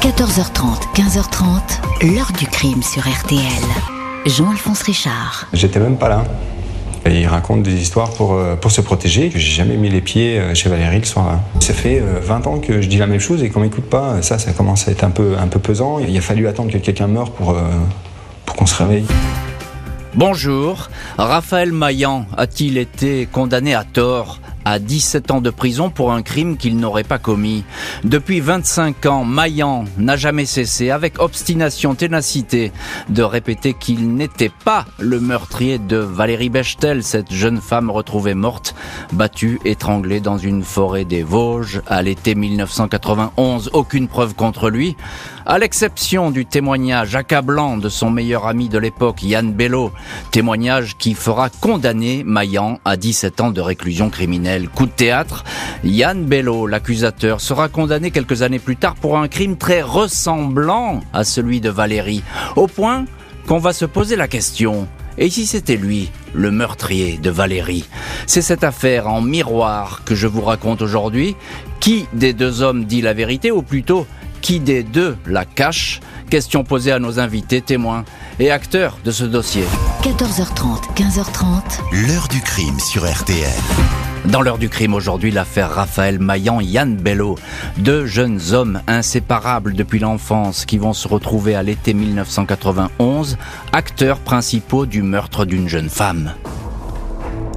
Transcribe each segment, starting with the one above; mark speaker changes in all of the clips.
Speaker 1: 14h30, 15h30, l'heure du crime sur RTL. Jean-Alphonse Richard.
Speaker 2: J'étais même pas là. Et il raconte des histoires pour, euh, pour se protéger, j'ai jamais mis les pieds euh, chez Valérie le soir-là. Ça fait 20 euh, ans que je dis la même chose et qu'on m'écoute pas. Ça, ça commence à être un peu, un peu pesant. Il a fallu attendre que quelqu'un meure pour, pour qu'on se réveille.
Speaker 3: Bonjour. Raphaël Maillan a-t-il été condamné à tort à 17 ans de prison pour un crime qu'il n'aurait pas commis. Depuis 25 ans, Maillan n'a jamais cessé, avec obstination, ténacité, de répéter qu'il n'était pas le meurtrier de Valérie Bechtel, cette jeune femme retrouvée morte, battue, étranglée dans une forêt des Vosges à l'été 1991. Aucune preuve contre lui. À l'exception du témoignage accablant de son meilleur ami de l'époque, Yann Bello, témoignage qui fera condamner Maillan à 17 ans de réclusion criminelle. Coup de théâtre, Yann Bello, l'accusateur, sera condamné quelques années plus tard pour un crime très ressemblant à celui de Valérie, au point qu'on va se poser la question, et si c'était lui, le meurtrier de Valérie? C'est cette affaire en miroir que je vous raconte aujourd'hui. Qui des deux hommes dit la vérité, ou plutôt qui des deux la cache Question posée à nos invités, témoins et acteurs de ce dossier.
Speaker 1: 14h30, 15h30.
Speaker 4: L'heure du crime sur RTL.
Speaker 3: Dans l'heure du crime aujourd'hui, l'affaire Raphaël Maillan, Yann Bello, deux jeunes hommes inséparables depuis l'enfance qui vont se retrouver à l'été 1991, acteurs principaux du meurtre d'une jeune femme.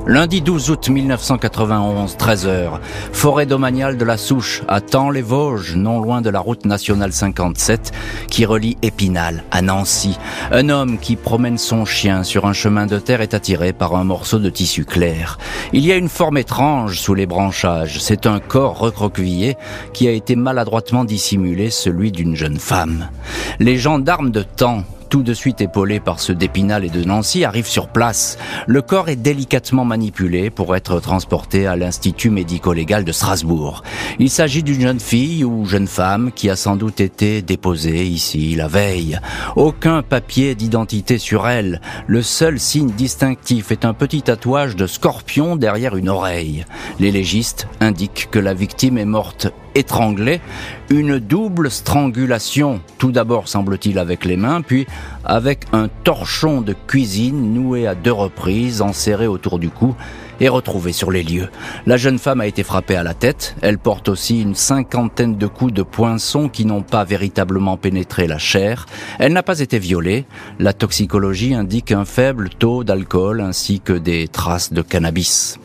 Speaker 3: Lundi 12 août 1991, 13h, forêt domaniale de la Souche, à les vosges non loin de la route nationale 57, qui relie Épinal à Nancy. Un homme qui promène son chien sur un chemin de terre est attiré par un morceau de tissu clair. Il y a une forme étrange sous les branchages. C'est un corps recroquevillé qui a été maladroitement dissimulé, celui d'une jeune femme. Les gendarmes de temps tout de suite épaulé par ceux d'Épinal et de Nancy, arrive sur place. Le corps est délicatement manipulé pour être transporté à l'Institut médico-légal de Strasbourg. Il s'agit d'une jeune fille ou jeune femme qui a sans doute été déposée ici la veille. Aucun papier d'identité sur elle. Le seul signe distinctif est un petit tatouage de scorpion derrière une oreille. Les légistes indiquent que la victime est morte étranglée, une double strangulation, tout d'abord semble-t-il avec les mains, puis avec un torchon de cuisine noué à deux reprises, enserré autour du cou et retrouvé sur les lieux. La jeune femme a été frappée à la tête, elle porte aussi une cinquantaine de coups de poinçon qui n'ont pas véritablement pénétré la chair, elle n'a pas été violée, la toxicologie indique un faible taux d'alcool ainsi que des traces de cannabis.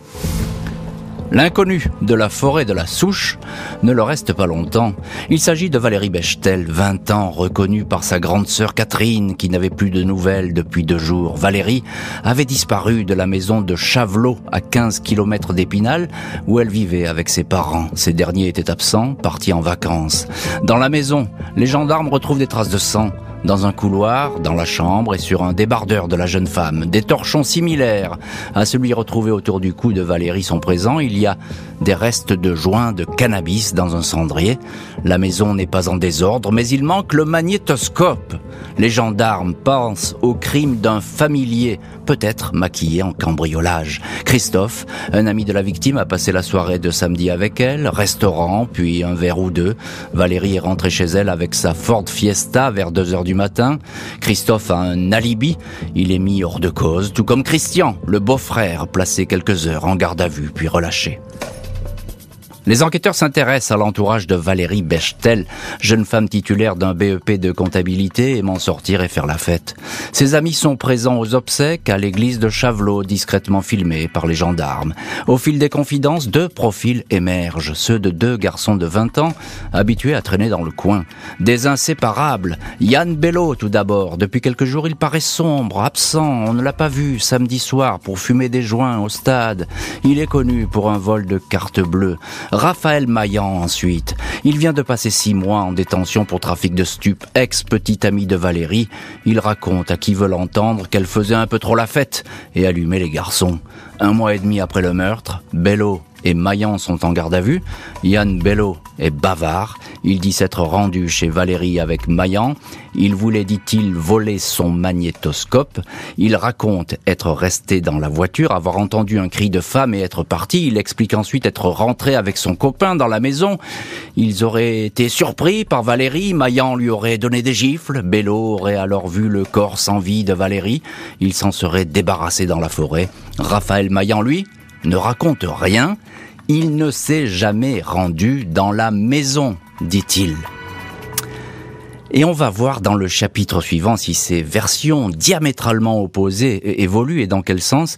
Speaker 3: L'inconnu de la forêt de la Souche ne le reste pas longtemps. Il s'agit de Valérie Bechtel, 20 ans, reconnue par sa grande sœur Catherine, qui n'avait plus de nouvelles depuis deux jours. Valérie avait disparu de la maison de Chavelot, à 15 km d'Épinal, où elle vivait avec ses parents. Ces derniers étaient absents, partis en vacances. Dans la maison, les gendarmes retrouvent des traces de sang dans un couloir, dans la chambre et sur un débardeur de la jeune femme. Des torchons similaires à celui retrouvé autour du cou de Valérie sont présents. Il y a des restes de joints de cannabis dans un cendrier. La maison n'est pas en désordre, mais il manque le magnétoscope. Les gendarmes pensent au crime d'un familier, peut-être maquillé en cambriolage. Christophe, un ami de la victime, a passé la soirée de samedi avec elle, restaurant, puis un verre ou deux. Valérie est rentrée chez elle avec sa Ford Fiesta vers 2 heures du matin. Christophe a un alibi. Il est mis hors de cause, tout comme Christian, le beau-frère, placé quelques heures en garde à vue, puis relâché. Les enquêteurs s'intéressent à l'entourage de Valérie Bechtel, jeune femme titulaire d'un BEP de comptabilité aimant sortir et faire la fête. Ses amis sont présents aux obsèques à l'église de Chavelot, discrètement filmés par les gendarmes. Au fil des confidences, deux profils émergent, ceux de deux garçons de 20 ans, habitués à traîner dans le coin. Des inséparables. Yann Bello, tout d'abord. Depuis quelques jours, il paraît sombre, absent. On ne l'a pas vu samedi soir pour fumer des joints au stade. Il est connu pour un vol de carte bleue. Raphaël Maillan ensuite. Il vient de passer six mois en détention pour trafic de stupes, ex-petit ami de Valérie. Il raconte à qui veut l'entendre qu'elle faisait un peu trop la fête et allumait les garçons. Un mois et demi après le meurtre, Bello et Maillan sont en garde à vue. Yann Bello est bavard. Il dit s'être rendu chez Valérie avec Maillan. Il voulait, dit-il, voler son magnétoscope. Il raconte être resté dans la voiture, avoir entendu un cri de femme et être parti. Il explique ensuite être rentré avec son copain dans la maison. Ils auraient été surpris par Valérie. Maillan lui aurait donné des gifles. Bello aurait alors vu le corps sans vie de Valérie. Il s'en serait débarrassé dans la forêt. Raphaël Maillan, lui, ne raconte rien. Il ne s'est jamais rendu dans la maison, dit-il. Et on va voir dans le chapitre suivant si ces versions diamétralement opposées évoluent et dans quel sens.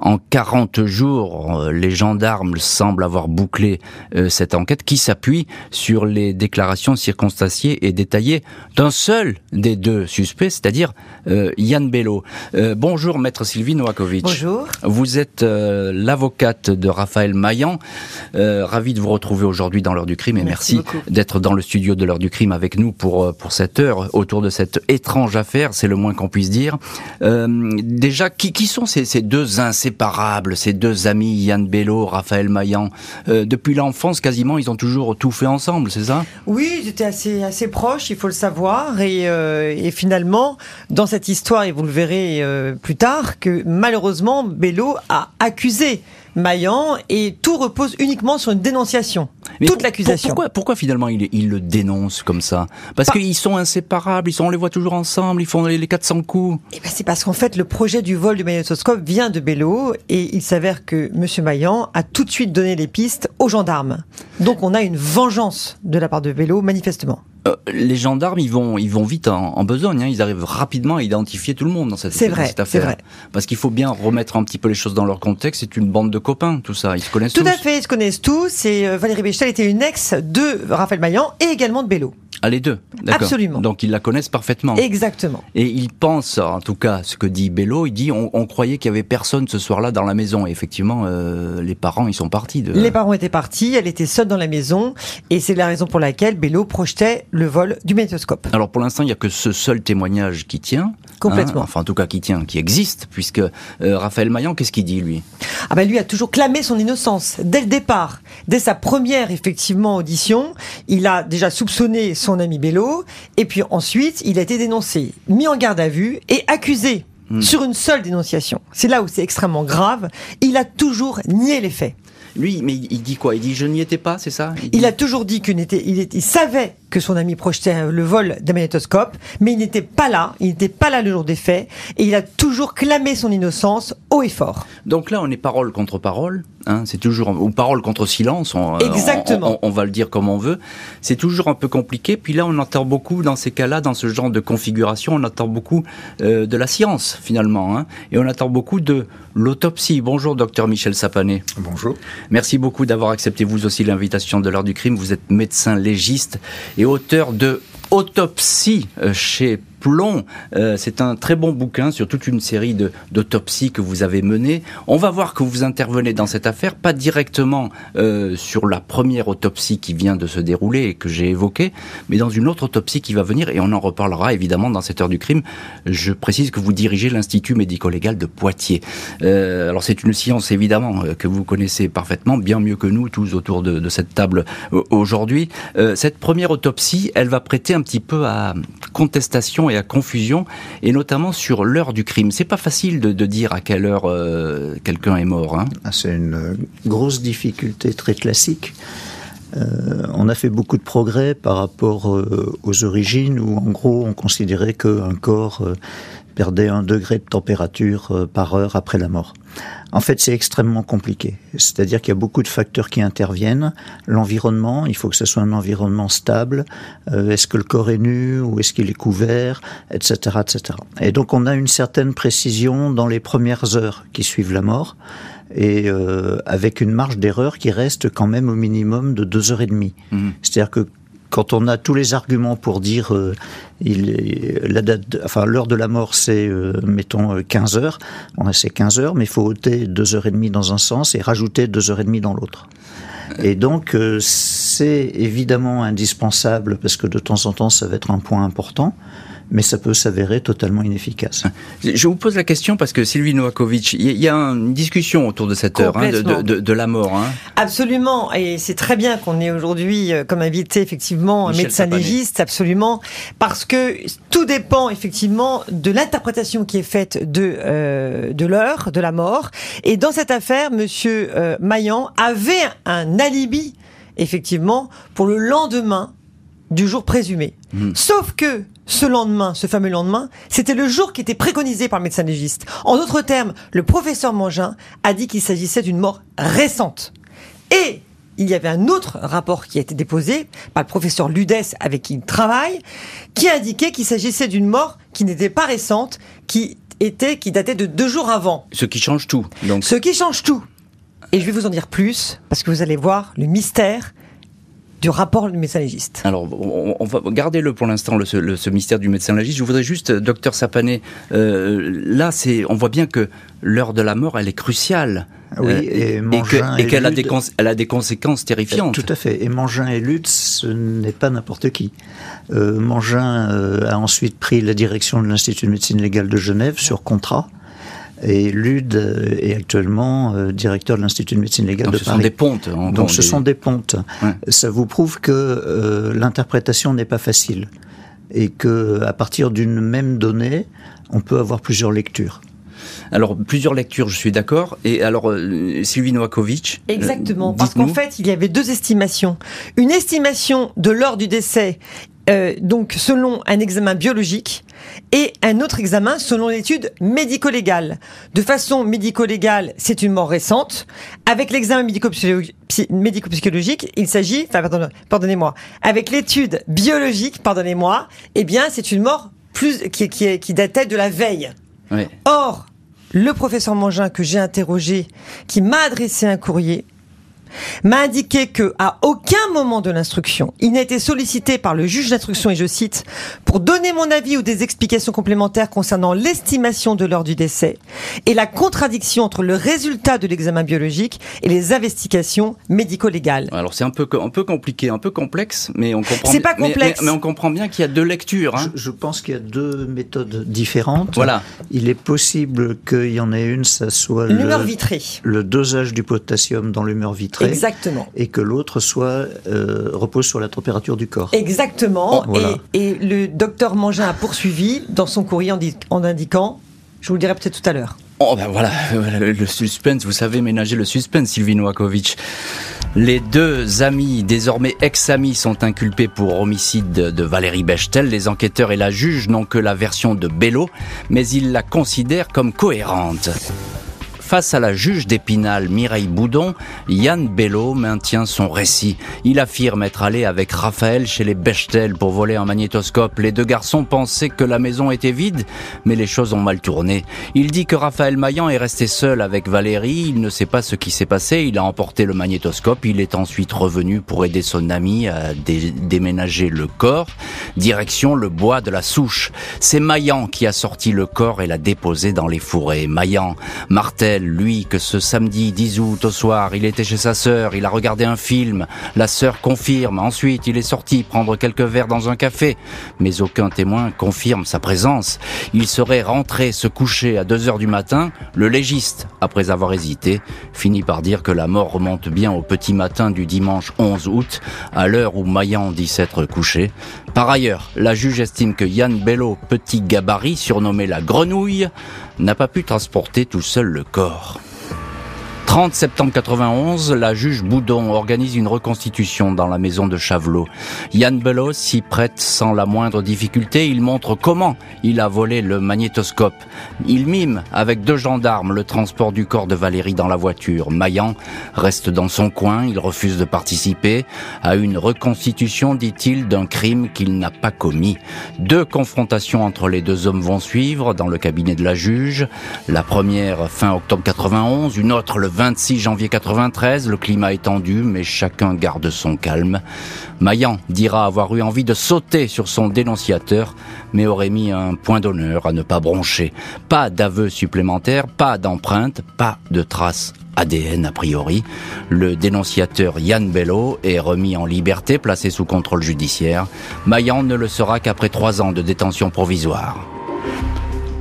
Speaker 3: En 40 jours, euh, les gendarmes semblent avoir bouclé euh, cette enquête qui s'appuie sur les déclarations circonstanciées et détaillées d'un seul des deux suspects, c'est-à-dire euh, Yann Bello. bonjour, maître Sylvie Novakovic.
Speaker 5: Bonjour.
Speaker 3: Vous êtes l'avocate de Raphaël Maillan. ravi de vous retrouver aujourd'hui dans l'heure du crime et merci, d'être dans le studio de l'heure du crime avec nous pour, pour cette heure autour de cette étrange affaire, c'est le moins qu'on puisse dire. déjà, qui, qui sont ces, ces deux incidents inséparables, ces deux amis, Yann Bello, Raphaël Maillan. Euh, depuis l'enfance, quasiment, ils ont toujours tout fait ensemble, c'est ça?
Speaker 5: Oui, ils étaient assez, assez proches, il faut le savoir. Et, euh, finalement, dans cette histoire, et vous le verrez euh, plus tard, que malheureusement, Bello a accusé Maillan et tout repose uniquement sur une dénonciation. toute l'accusation.
Speaker 3: Pourquoi, pourquoi finalement il, il, le dénonce comme ça? Parce qu'ils sont inséparables, ils sont, on les voit toujours ensemble, ils font les, 400 coups.
Speaker 5: Eh ben c'est parce qu'en fait le projet du vol du magnétoscope vient de Bello et il s'avère que Monsieur Maillan a tout de suite donné les pistes aux gendarmes. Donc on a une vengeance de la part de Bello manifestement.
Speaker 3: Euh, les gendarmes, ils vont, ils vont vite en, besogne. Hein. Ils arrivent rapidement à identifier tout le monde dans cette,
Speaker 5: vrai,
Speaker 3: affaire.
Speaker 5: Vrai.
Speaker 3: Parce qu'il faut bien remettre un petit peu les choses dans leur contexte. C'est une bande de copains, tout ça. Ils se connaissent
Speaker 5: tout
Speaker 3: tous.
Speaker 5: Tout à fait, ils se connaissent tous. Et euh, Valérie Béchel était une ex de Raphaël Maillan et également de Bello.
Speaker 3: Ah, les deux,
Speaker 5: Absolument.
Speaker 3: Donc ils la connaissent parfaitement.
Speaker 5: Exactement.
Speaker 3: Et ils pensent, en tout cas, ce que dit Bello, il dit on, croyait qu'il y avait personne ce soir-là dans la maison. Et effectivement, euh, les parents, ils sont partis. De...
Speaker 5: Les parents étaient partis, elle était seule dans la maison. Et c'est la raison pour laquelle Bello projetait le vol du magnétoscope.
Speaker 3: Alors pour l'instant, il n'y a que ce seul témoignage qui tient.
Speaker 5: Complètement.
Speaker 3: Hein, enfin, en tout cas, qui tient, qui existe, puisque euh, Raphaël Maillan, qu'est-ce qu'il dit, lui?
Speaker 5: Ah ben lui a toujours clamé son innocence. Dès le départ, dès sa première, effectivement, audition, il a déjà soupçonné son ami Bello, et puis ensuite, il a été dénoncé, mis en garde à vue et accusé hmm. sur une seule dénonciation. C'est là où c'est extrêmement grave. Il a toujours nié les faits.
Speaker 3: Lui, mais il dit quoi? Il dit je n'y étais pas, c'est ça?
Speaker 5: Il, a toujours dit qu'il était, il, il savait que son ami projetait le vol d'un magnétoscope, mais il n'était pas là, il n'était pas là le jour des faits, et il a toujours clamé son innocence haut et fort.
Speaker 3: Donc là, on est parole contre parole, hein, c'est toujours, ou parole contre silence, on,
Speaker 5: Exactement.
Speaker 3: On, va le dire comme on veut, c'est toujours un peu compliqué, puis là, on entend beaucoup, dans ces cas-là, dans ce genre de configuration, on entend beaucoup euh, de la science, finalement, hein, et on attend beaucoup de l'autopsie. Bonjour, docteur Michel Sapané.
Speaker 2: Bonjour.
Speaker 3: Merci beaucoup d'avoir accepté vous aussi l'invitation de l'heure du crime, vous êtes médecin légiste et auteur de Autopsie euh, chez Plomb. Euh, c'est un très bon bouquin sur toute une série d'autopsies que vous avez menées. On va voir que vous intervenez dans cette affaire, pas directement euh, sur la première autopsie qui vient de se dérouler et que j'ai évoquée, mais dans une autre autopsie qui va venir, et on en reparlera évidemment dans cette heure du crime. Je précise que vous dirigez l'Institut médico-légal de Poitiers. Euh, alors c'est une science évidemment que vous connaissez parfaitement, bien mieux que nous tous autour de, de cette table aujourd'hui. cette première autopsie, elle va prêter un petit peu à contestation et à confusion, et notamment sur l'heure du crime. C'est pas facile de, dire à quelle heure euh, quelqu'un est mort. Hein.
Speaker 6: Ah, c'est une euh, grosse difficulté très classique. Euh, on a fait beaucoup de progrès par rapport aux origines où en gros on considérait qu'un corps perdait un degré de température par heure après la mort. En fait, c'est extrêmement compliqué. C'est-à-dire qu'il y a beaucoup de facteurs qui interviennent. L'environnement, il faut que ce soit un environnement stable. Euh, est-ce que le corps est nu ou est-ce qu'il est couvert, etc., etc. Et donc, on a une certaine précision dans les premières heures qui suivent la mort et euh, avec une marge d'erreur qui reste quand même au minimum de deux heures et demie. Mmh. C'est-à-dire que quand on a tous les arguments pour dire euh, la date, enfin l'heure de la mort c'est euh, mettons 15 euh, heures, on c'est 15 heures, mais il faut ôter deux heures et demie dans un sens et rajouter deux heures et demie dans l'autre. Et donc c'est évidemment indispensable parce que de temps en temps ça va être un point important mais ça peut s'avérer totalement inefficace.
Speaker 3: Je vous pose la question parce que Sylvie Novakovic, il y a une discussion autour de cette heure hein, de, de, de, la mort. Hein.
Speaker 5: Absolument, et c'est très bien qu'on ait aujourd'hui euh, comme invité effectivement un médecin légiste, absolument, parce que tout dépend effectivement de l'interprétation qui est faite de euh, de l'heure de la mort. Et dans cette affaire, Monsieur euh, Maillan avait un alibi effectivement pour le lendemain du jour présumé. Hmm. Sauf que ce lendemain, ce fameux lendemain, c'était le jour qui était préconisé par le médecin légiste. En d'autres termes, le professeur Mangin a dit qu'il s'agissait d'une mort récente. Et il y avait un autre rapport qui a été déposé par le professeur Ludès avec qui il travaille, qui indiquait qu'il s'agissait d'une mort qui n'était pas récente, qui était, qui datait de deux jours avant.
Speaker 3: Ce qui change tout. Donc.
Speaker 5: Ce qui change tout. Et je vais vous en dire plus, parce que vous allez voir le mystère du rapport du médecin légiste.
Speaker 3: Alors, on, va garder le pour l'instant, le, ce mystère du médecin légiste. Je voudrais juste, docteur Sapané, euh, là, c'est, on voit bien que l'heure de la mort, elle est cruciale.
Speaker 6: Oui, euh,
Speaker 3: et, qu'elle a, des a des conséquences terrifiantes.
Speaker 6: Tout à fait. Et Mangin et Lutz, ce n'est pas n'importe qui. Euh, Mangin euh, a ensuite pris la direction de l'Institut de médecine légale de Genève sur contrat. Et Lude est actuellement euh, directeur de l'Institut de médecine légale de
Speaker 3: ce
Speaker 6: Paris.
Speaker 3: Ce sont des pontes.
Speaker 6: Donc ce sont des pontes. Ça vous prouve que euh, l'interprétation n'est pas facile et que à partir d'une même donnée, on peut avoir plusieurs lectures.
Speaker 3: Alors, plusieurs lectures, je suis d'accord. Et alors, euh, Sylvie Novakovic
Speaker 5: Exactement, parce qu'en fait, il y avait deux estimations. Une estimation de l'heure du décès euh, donc selon un examen biologique et un autre examen selon l'étude médico-légale. De façon médico-légale, c'est une mort récente. Avec l'examen médico-psychologique, il s'agit, enfin pardonnez-moi, avec l'étude biologique, pardonnez-moi, eh bien c'est une mort plus qui, qui, qui datait de la veille. Or, le professeur Mangin que j'ai interrogé, qui m'a adressé un courrier, m'a indiqué que à aucun moment de l'instruction, il n'a été sollicité par le juge d'instruction et je cite pour donner mon avis ou des explications complémentaires concernant l'estimation de l'heure du décès et la contradiction entre le résultat de l'examen biologique et les investigations médico-légales.
Speaker 3: Alors c'est un peu un peu compliqué, un peu complexe, mais on comprend.
Speaker 5: C'est pas complexe,
Speaker 3: mais, on comprend bien qu'il y a deux lectures.
Speaker 6: Hein. Je, pense qu'il y a deux méthodes différentes.
Speaker 3: Voilà.
Speaker 6: Il est possible qu'il y en ait une, ça soit
Speaker 5: l'humeur vitrée,
Speaker 6: le dosage du potassium dans l'humeur vitrée
Speaker 5: Exactement.
Speaker 6: Et que l'autre soit euh, repose sur la température du corps.
Speaker 5: Exactement. Oh, et, le docteur Mangin a poursuivi dans son courrier en, indiquant, je vous le dirai peut-être tout à l'heure.
Speaker 3: Oh ben voilà, le suspense, vous savez ménager le suspense, Sylvie Noakovic. Les deux amis, désormais ex-amis, sont inculpés pour homicide de Valérie Bechtel. Les enquêteurs et la juge n'ont que la version de Bello, mais ils la considèrent comme cohérente. Face à la juge d'Épinal, Mireille Boudon, Yann Bello maintient son récit. Il affirme être allé avec Raphaël chez les Bechtel pour voler un magnétoscope. Les deux garçons pensaient que la maison était vide, mais les choses ont mal tourné. Il dit que Raphaël Maillan est resté seul avec Valérie. Il ne sait pas ce qui s'est passé. Il a emporté le magnétoscope. Il est ensuite revenu pour aider son ami à déménager le corps. Direction le bois de la Souche. C'est Maillan qui a sorti le corps et l'a déposé dans les fourrés. Maillan, Martel, lui, que ce samedi 10 août au soir, il était chez sa sœur, il a regardé un film, la sœur confirme, ensuite il est sorti prendre quelques verres dans un café, mais aucun témoin confirme sa présence. Il serait rentré se coucher à 2 heures du matin, le légiste, après avoir hésité, finit par dire que la mort remonte bien au petit matin du dimanche 11 août, à l'heure où Maillan dit s'être couché. Par ailleurs, la juge estime que Yann Bello, petit gabarit, surnommé la grenouille, n'a pas pu transporter tout seul le corps. 30 septembre 91, la juge Boudon organise une reconstitution dans la maison de Chavelot. Yann Belos s'y prête sans la moindre difficulté. Il montre comment il a volé le magnétoscope. Il mime avec deux gendarmes le transport du corps de Valérie dans la voiture. Maillan reste dans son coin. Il refuse de participer à une reconstitution, dit-il, d'un crime qu'il n'a pas commis. Deux confrontations entre les deux hommes vont suivre dans le cabinet de la juge. La première fin octobre 91, une autre le 26 janvier 93, le climat est tendu, mais chacun garde son calme. Maillan dira avoir eu envie de sauter sur son dénonciateur, mais aurait mis un point d'honneur à ne pas broncher. Pas d'aveu supplémentaire, pas d'empreinte, pas de traces ADN a priori. Le dénonciateur Yann Bello est remis en liberté, placé sous contrôle judiciaire. Maillan ne le sera qu'après trois ans de détention provisoire.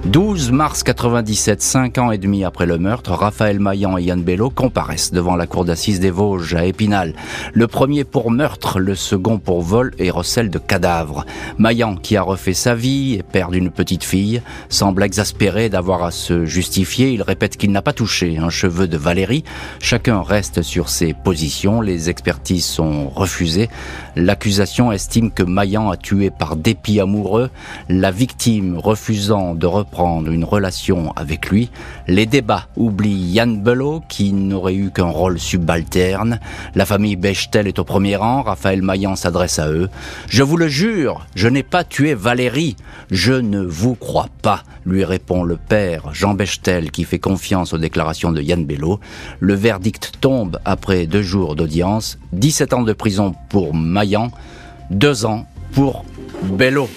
Speaker 3: 12 mars 97, cinq ans et demi après le meurtre, Raphaël Maillan et Yann Bello comparaissent devant la cour d'assises des Vosges à Épinal. Le premier pour meurtre, le second pour vol et recel de cadavres. Maillan, qui a refait sa vie et père d'une petite fille, semble exaspéré d'avoir à se justifier. Il répète qu'il n'a pas touché un cheveu de Valérie. Chacun reste sur ses positions. Les expertises sont refusées. L'accusation estime que Maillan a tué par dépit amoureux. La victime refusant de reprendre une relation avec lui. Les débats oublient Yann Belot, qui n'aurait eu qu'un rôle subalterne. La famille Bechtel est au premier rang. Raphaël Maillan s'adresse à eux. Je vous le jure, je n'ai pas tué Valérie. Je ne vous crois pas, lui répond le père Jean Bechtel, qui fait confiance aux déclarations de Yann Belot. Le verdict tombe après deux jours d'audience. 17 ans de prison pour Maillan, deux ans pour Bello.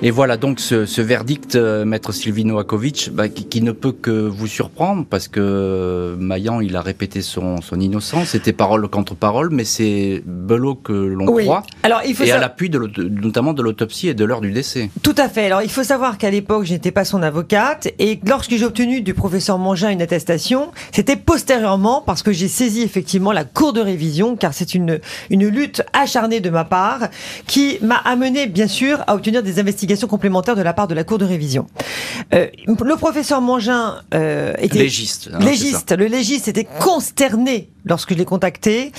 Speaker 3: Et voilà donc ce, ce verdict, euh, maître Silvino Akovic, bah, qui, qui, ne peut que vous surprendre parce que euh, Maillan, il a répété son, son innocence. C'était parole contre parole, mais c'est Belot que l'on
Speaker 5: Oui.
Speaker 3: croit.
Speaker 5: Alors, il faut
Speaker 3: Et à l'appui de, notamment de l'autopsie et de l'heure du décès.
Speaker 5: Tout à fait. Alors, il faut savoir qu'à l'époque, je n'étais pas son avocate et lorsque j'ai obtenu du professeur Mangin une attestation, c'était postérieurement parce que j'ai saisi effectivement la cour de révision car c'est une, une lutte acharnée de ma part qui m'a amené, bien sûr, à obtenir des investigations complémentaires de la part de la cour de révision. Euh, le professeur Mangin euh, était
Speaker 3: Légiste. hein,
Speaker 5: légiste. Le légiste était consterné lorsque je l'ai contacté,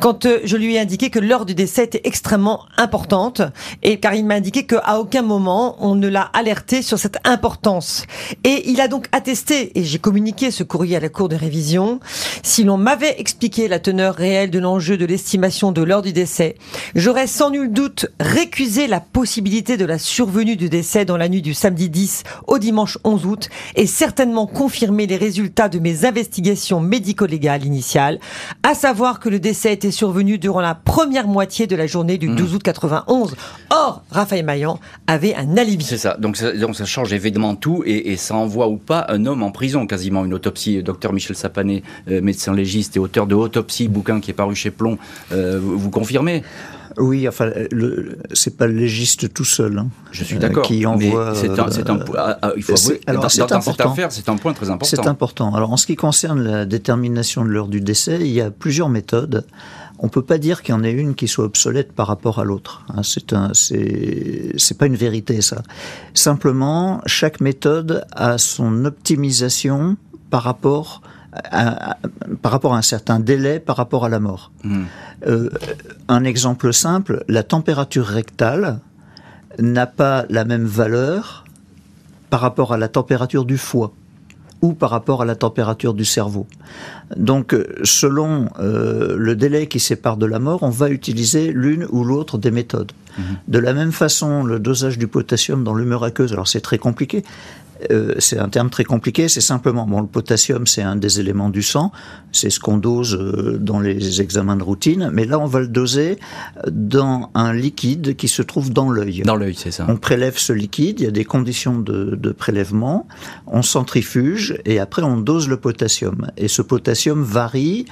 Speaker 5: quand euh, je lui ai indiqué que l'heure du décès était extrêmement importante, et car il m'a indiqué qu'à aucun moment on ne l'a alerté sur cette importance. Et il a donc attesté, et j'ai communiqué ce courrier à la Cour de révision, si l'on m'avait expliqué la teneur réelle de l'enjeu de l'estimation de l'heure du décès, j'aurais sans nul doute récusé la possibilité de la survenue du décès dans la nuit du samedi 10 au dimanche 11 août, et certainement confirmé les résultats de mes investigations médico-légales initiales, à savoir que le décès était survenu durant la première moitié de la journée du 12 août 91. Or, Raphaël Maillan avait un alibi.
Speaker 3: C'est ça. Donc, ça. donc ça change évidemment tout et, et ça envoie ou pas un homme en prison quasiment. Une autopsie. Docteur Michel Sapané, euh, médecin légiste et auteur de Autopsie, bouquin qui est paru chez Plomb, euh, vous, vous confirmez?
Speaker 6: Oui, enfin, c'est pas le légiste tout seul. hein,
Speaker 3: Je suis
Speaker 6: euh,
Speaker 3: d'accord.
Speaker 6: Qui envoie.
Speaker 3: c'est un, un
Speaker 6: euh,
Speaker 3: ah, il faut avouer,
Speaker 6: alors,
Speaker 3: dans,
Speaker 6: c'est
Speaker 3: dans cette
Speaker 6: important.
Speaker 3: affaire, c'est un point très important.
Speaker 6: C'est important. Alors, en ce qui concerne la détermination de l'heure du décès, il y a plusieurs méthodes. On peut pas dire qu'il y en ait une qui soit obsolète par rapport à l'autre. hein. C'est un, c'est, c'est pas une vérité ça. Simplement, chaque méthode a son optimisation par rapport à, à- par rapport à un certain délai par rapport à la mort.
Speaker 3: Hmm.
Speaker 6: Euh, un exemple simple, la température rectale n'a pas la même valeur par rapport à la température du foie ou par rapport à la température du cerveau. Donc, euh, selon euh, le délai qui sépare de la mort, on va utiliser l'une ou l'autre des méthodes. De la même façon, le dosage du potassium dans l'humeur aqueuse, alors c'est très compliqué, euh, c'est un terme très compliqué, c'est simplement, bon, le potassium, c'est un des éléments du sang, c'est ce qu'on dose euh, dans les examens de routine, mais là, on va le doser dans un liquide qui se trouve dans l'œil.
Speaker 3: Dans l'œil, c'est ça.
Speaker 6: On prélève ce liquide, il y a des conditions de, de prélèvement, on centrifuge et après on dose le potassium. Et ce potassium varie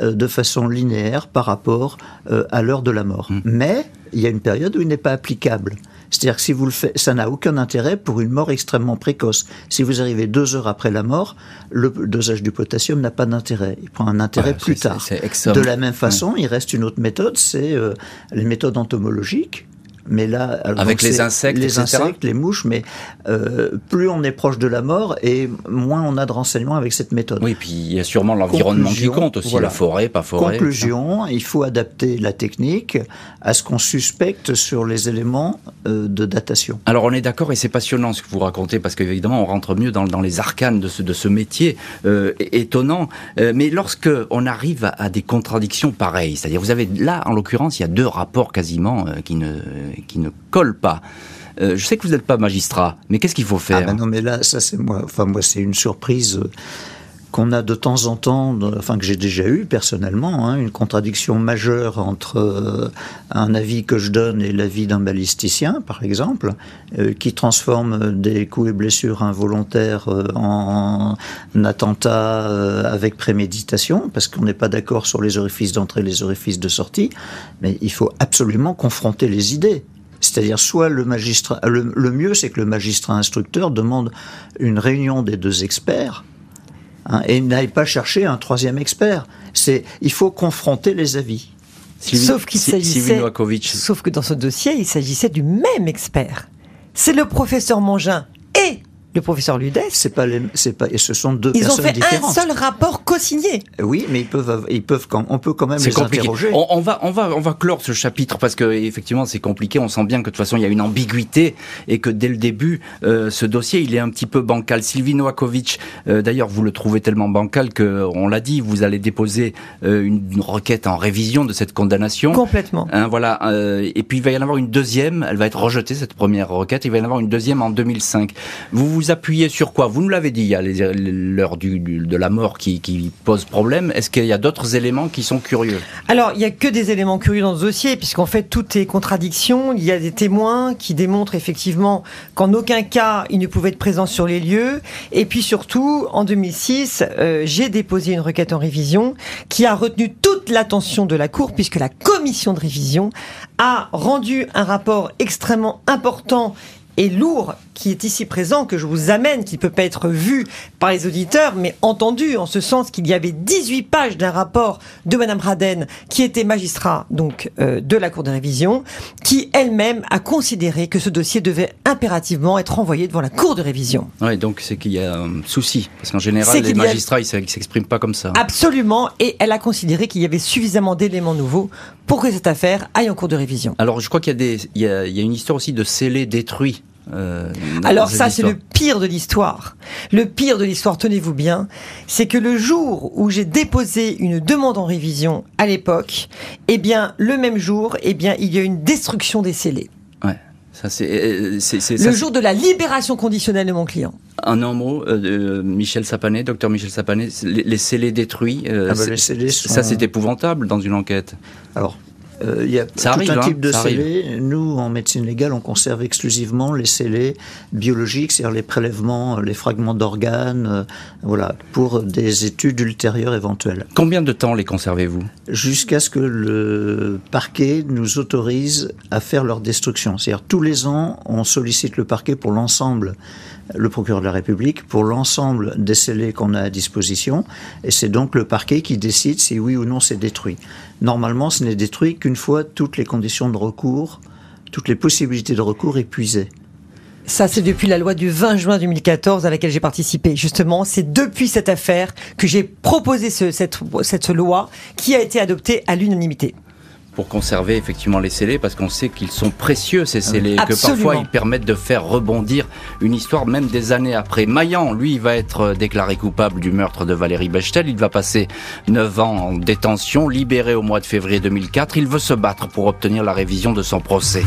Speaker 6: euh, de façon linéaire par rapport euh, à l'heure de la mort. Mais il y a une période où il n'est pas applicable. C'est-à-dire que si vous le faites, ça n'a aucun intérêt pour une mort extrêmement précoce. Si vous arrivez deux heures après la mort, le dosage du potassium n'a pas d'intérêt. Il prend un intérêt
Speaker 3: Ouais,
Speaker 6: plus tard. De la même façon, il reste une autre méthode, c'est euh, les méthodes entomologiques. Mais là, alors,
Speaker 3: Avec les insectes,
Speaker 6: les
Speaker 3: etc.
Speaker 6: insectes, les mouches, mais euh, plus on est proche de la mort et moins on a de renseignements avec cette méthode.
Speaker 3: Oui, puis il y a sûrement l'environnement qui compte aussi,
Speaker 6: voilà.
Speaker 3: la forêt, pas forêt.
Speaker 6: Conclusion, il faut adapter la technique à ce qu'on suspecte sur les éléments euh, de datation.
Speaker 3: Alors on est d'accord et c'est passionnant ce que vous racontez parce qu'évidemment on rentre mieux dans, dans les arcanes de ce, de ce métier euh, étonnant. Mais lorsque on arrive à, à des contradictions pareilles, c'est-à-dire vous avez là en l'occurrence il y a deux rapports quasiment qui ne qui ne collent pas. Euh, je sais que vous n'êtes pas magistrat, mais qu'est-ce qu'il faut
Speaker 6: Ah
Speaker 3: faire
Speaker 6: ben non, mais là, ça c'est moi. Enfin moi, c'est une surprise. Qu'on a de temps en temps, enfin que j'ai déjà eu personnellement, hein, une contradiction majeure entre euh, un avis que je donne et l'avis d'un balisticien, par exemple, euh, qui transforme des coups et blessures involontaires euh, en, en attentat avec préméditation, parce qu'on n'est pas d'accord sur les orifices d'entrée et les orifices de sortie, mais il faut absolument confronter les idées. C'est-à-dire, soit le magistrat, le mieux, c'est que le magistrat instructeur demande une réunion des deux experts Hein, et n'aille pas chercher un troisième expert. C'est, il faut confronter les avis.
Speaker 5: sauf qu'il s'agissait, sauf que dans ce dossier, il s'agissait du même expert. C'est le professeur Mangin et le professeur Ludès.
Speaker 6: C'est pas c'est pas, et ce sont deux ils personnes différentes.
Speaker 5: Ils ont fait un seul rapport co-signé.
Speaker 6: Oui, mais ils peuvent, ils peuvent, on peut quand même les interroger.
Speaker 3: On, va, on va, on va clore ce chapitre parce que effectivement c'est compliqué. On sent bien que de toute façon il y a une ambiguïté et que dès le début euh, ce dossier il est un petit peu bancal. Sylvie Noakovic, euh, d'ailleurs vous le trouvez tellement bancal que on l'a dit, vous allez déposer euh, une, une, requête en révision de cette condamnation.
Speaker 5: Complètement.
Speaker 3: Hein, voilà. et puis il va y en avoir une deuxième. Elle va être rejetée cette première requête. Il va y en avoir une deuxième en 2005. Vous vous appuyez sur quoi Vous nous l'avez dit, il y a l'heure de la mort qui, pose problème. Est-ce qu'il y a d'autres éléments qui sont curieux
Speaker 5: Alors, il n'y a que des éléments curieux dans ce dossier, puisqu'en fait, tout est contradiction. Il y a des témoins qui démontrent effectivement qu'en aucun cas, il ne pouvait être présent sur les lieux. Et puis surtout, en 2006, euh, j'ai déposé une requête en révision qui a retenu toute l'attention de la Cour, puisque la commission de révision a rendu un rapport extrêmement important et lourd qui est ici présent, que je vous amène, qui ne peut pas être vu par les auditeurs, mais entendu, en ce sens qu'il y avait 18 pages d'un rapport de Madame Raden, qui était magistrat donc euh, de la Cour de révision, qui elle-même a considéré que ce dossier devait impérativement être envoyé devant la Cour de révision.
Speaker 3: Oui, donc c'est qu'il y a un souci, parce qu'en général, les magistrats, ils ne s'expriment pas comme ça.
Speaker 5: Absolument, et elle a considéré qu'il y avait suffisamment d'éléments nouveaux pour que cette affaire aille en cours de révision.
Speaker 3: Alors, je crois qu'il y, a y a, il y a une histoire aussi de scellés détruits
Speaker 5: euh, Alors ça, c'est le pire de l'histoire. Le pire de l'histoire, tenez-vous bien, c'est que le jour où j'ai déposé une demande en révision à l'époque, eh bien, le même jour, eh bien, il y a une destruction des scellés.
Speaker 3: Ouais. Ça, c'est, euh,
Speaker 5: le jour de la libération conditionnelle de mon client.
Speaker 3: Un en mot, euh, Michel Sapanet, docteur Michel Sapanet, les, scellés détruits, ah bah, ça c'est épouvantable dans une enquête.
Speaker 6: Alors, euh, il y a tout un hein, type de scellés. Nous, en médecine légale, on conserve exclusivement les scellés biologiques, c'est-à-dire les prélèvements, euh, les fragments d'organes, euh, voilà, pour des études ultérieures éventuelles.
Speaker 3: Combien de temps les conservez-vous?
Speaker 6: Jusqu'à ce que le parquet nous autorise à faire leur destruction. C'est-à-dire tous les ans, on sollicite le parquet pour l'ensemble le procureur de la République pour l'ensemble des scellés qu'on a à disposition, et c'est donc le parquet qui décide si oui ou non c'est détruit. Normalement, ce n'est détruit qu'une fois toutes les conditions de recours, toutes les possibilités de recours épuisées.
Speaker 5: Ça, c'est depuis la loi du 20 juin 2014 à laquelle j'ai participé. Justement, c'est depuis cette affaire que j'ai proposé cette, cette loi qui a été adoptée à l'unanimité
Speaker 3: pour conserver effectivement les scellés parce qu'on sait qu'ils sont précieux ces scellés et que parfois ils permettent de faire rebondir une histoire même des années après. Maillan, lui, va être déclaré coupable du meurtre de Valérie Bechtel. Il va passer 9 ans en détention, libéré au mois de février 2004. Il veut se battre pour obtenir la révision de son procès.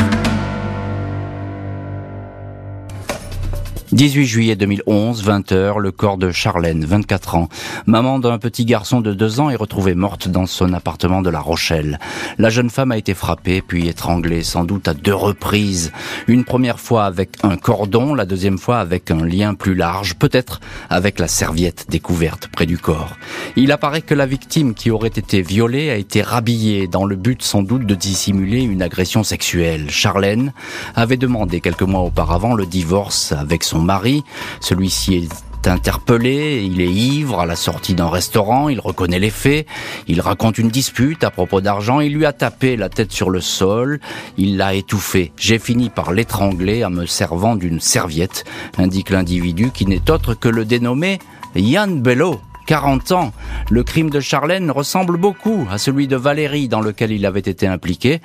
Speaker 3: 18 juillet 2011, 20h, le corps de Charlène, 24 ans, maman d'un petit garçon de 2 ans, est retrouvée morte dans son appartement de La Rochelle. La jeune femme a été frappée puis étranglée, sans doute à deux reprises. Une première fois avec un cordon, la deuxième fois avec un lien plus large, peut-être avec la serviette découverte près du corps. Il apparaît que la victime qui aurait été violée a été rhabillée dans le but sans doute de dissimuler une agression sexuelle. Charlène avait demandé quelques mois auparavant le divorce avec son mari. Celui-ci est interpellé, il est ivre à la sortie d'un restaurant, il reconnaît les faits, il raconte une dispute à propos d'argent, il lui a tapé la tête sur le sol, il l'a étouffé. J'ai fini par l'étrangler en me servant d'une serviette, indique l'individu qui n'est autre que le dénommé Yann Bello. 40 ans. Le crime de Charlène ressemble beaucoup à celui de Valérie dans lequel il avait été impliqué.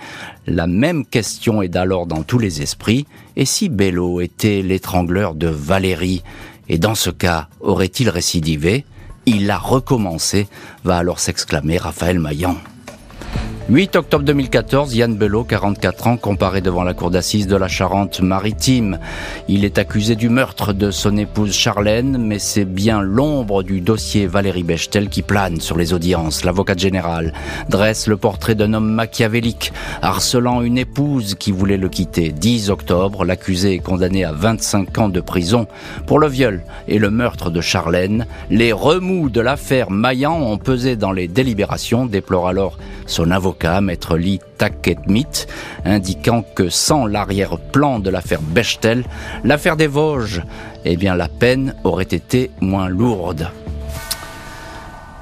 Speaker 3: La même question est d'alors dans tous les esprits. Et si Bello était l'étrangleur de Valérie? Et dans ce cas, aurait-il récidivé? Il a recommencé, va alors s'exclamer Raphaël Maillan. 8 octobre 2014, Yann Belot, 44 ans, comparé devant la cour d'assises de la Charente-Maritime. Il est accusé du meurtre de son épouse Charlène, mais c'est bien l'ombre du dossier Valérie Bechtel qui plane sur les audiences. L'avocate générale dresse le portrait d'un homme machiavélique, harcelant une épouse qui voulait le quitter. 10 octobre, l'accusé est condamné à 25 ans de prison pour le viol et le meurtre de Charlène. Les remous de l'affaire Maillan ont pesé dans les délibérations, déplore alors son avocat maître Lee Taketmit, indiquant que sans l'arrière-plan de l'affaire Bechtel, l'affaire des Vosges, eh bien la peine aurait été moins lourde.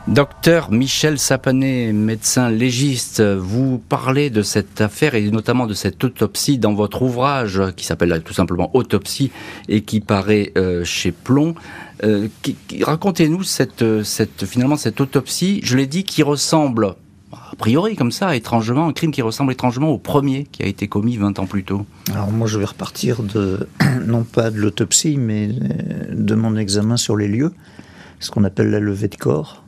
Speaker 3: Docteur Michel Sapané, médecin légiste, vous parlez de cette affaire et notamment de cette autopsie dans votre ouvrage qui s'appelle tout simplement Autopsie et qui paraît euh, chez Plomb. Euh, racontez-nous cette, finalement cette autopsie, je l'ai dit, qui ressemble a priori comme ça, étrangement, un crime qui ressemble étrangement au premier qui a été commis 20 ans plus tôt
Speaker 6: Alors moi je vais repartir de, non pas de l'autopsie, mais de mon examen sur les lieux, ce qu'on appelle la levée de corps.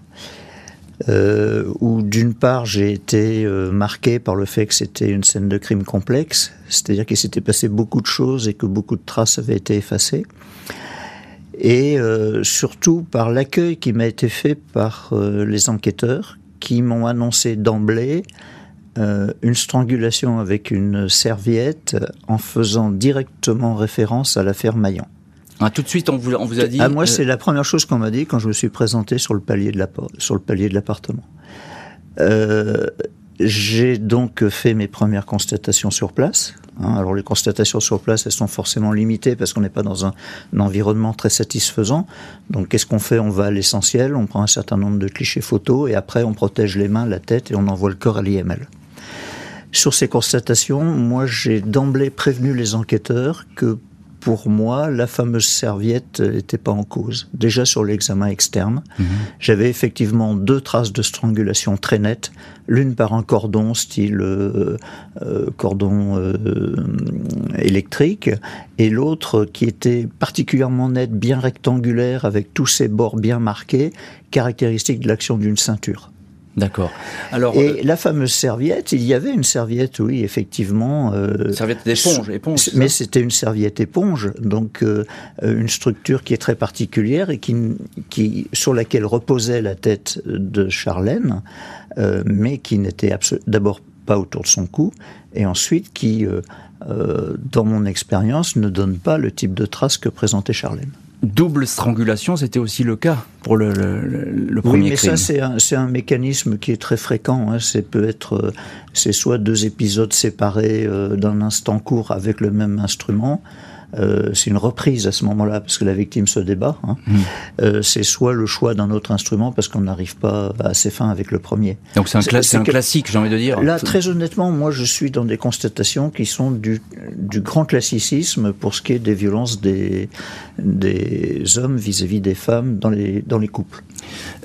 Speaker 6: Euh, où d'une part j'ai été euh, marqué par le fait que c'était une scène de crime complexe, c'est-à-dire qu'il s'était passé beaucoup de choses et que beaucoup de traces avaient été effacées, et euh, surtout par l'accueil qui m'a été fait par les enquêteurs qui m'ont annoncé d'emblée euh, une strangulation avec une serviette en faisant directement référence à l'affaire Maillan.
Speaker 3: Ah, tout de suite, on vous, on vous a dit.
Speaker 6: Ah, moi, euh, c'est la première chose qu'on m'a dit quand je me suis présenté sur le palier de l'appartement. Euh, j'ai donc fait mes premières constatations sur place. Hein. alors les constatations sur place, elles sont forcément limitées parce qu'on n'est pas dans un, environnement très satisfaisant. Donc qu'est-ce qu'on fait? On va à l'essentiel, on prend un certain nombre de clichés photos et après on protège les mains, la tête et on envoie le corps à l'IML. Sur ces constatations, moi j'ai d'emblée prévenu les enquêteurs que pour moi, la fameuse serviette n'était pas en cause. Déjà sur l'examen externe, mhm. j'avais effectivement deux traces de strangulation très nettes, l'une par un cordon style euh, euh, cordon euh, électrique, et l'autre qui était particulièrement nette, bien rectangulaire, avec tous ses bords bien marqués, caractéristique de l'action d'une ceinture.
Speaker 3: D'accord.
Speaker 6: Alors, et euh, la fameuse serviette, il y avait une serviette, oui, effectivement.
Speaker 3: Euh, serviette d'éponge, éponge.
Speaker 6: Mais c'était une serviette éponge, donc euh, une structure qui est très particulière et qui, qui sur laquelle reposait la tête de Charlène, mais qui n'était d'abord pas autour de son cou, et ensuite qui, dans mon expérience, ne donne pas le type de trace que présentait Charlène
Speaker 3: double strangulation, c'était aussi le cas pour le, le, premier
Speaker 6: oui, mais
Speaker 3: ça
Speaker 6: c'est un, un, mécanisme qui est très fréquent. Hein. C'est peut être, euh, c'est soit deux épisodes séparés euh, d'un instant court avec le même instrument, euh, c'est une reprise à ce moment-là parce que la victime se débat. Hein. Hmm. Euh, c'est soit le choix d'un autre instrument parce qu'on n'arrive pas à ses fins avec le premier.
Speaker 3: Donc c'est un, un classique, j'ai envie de dire.
Speaker 6: Là, très honnêtement, moi je suis dans des constatations qui sont du, du grand classicisme pour ce qui est des violences des, des hommes vis-à-vis des femmes dans les, dans les couples.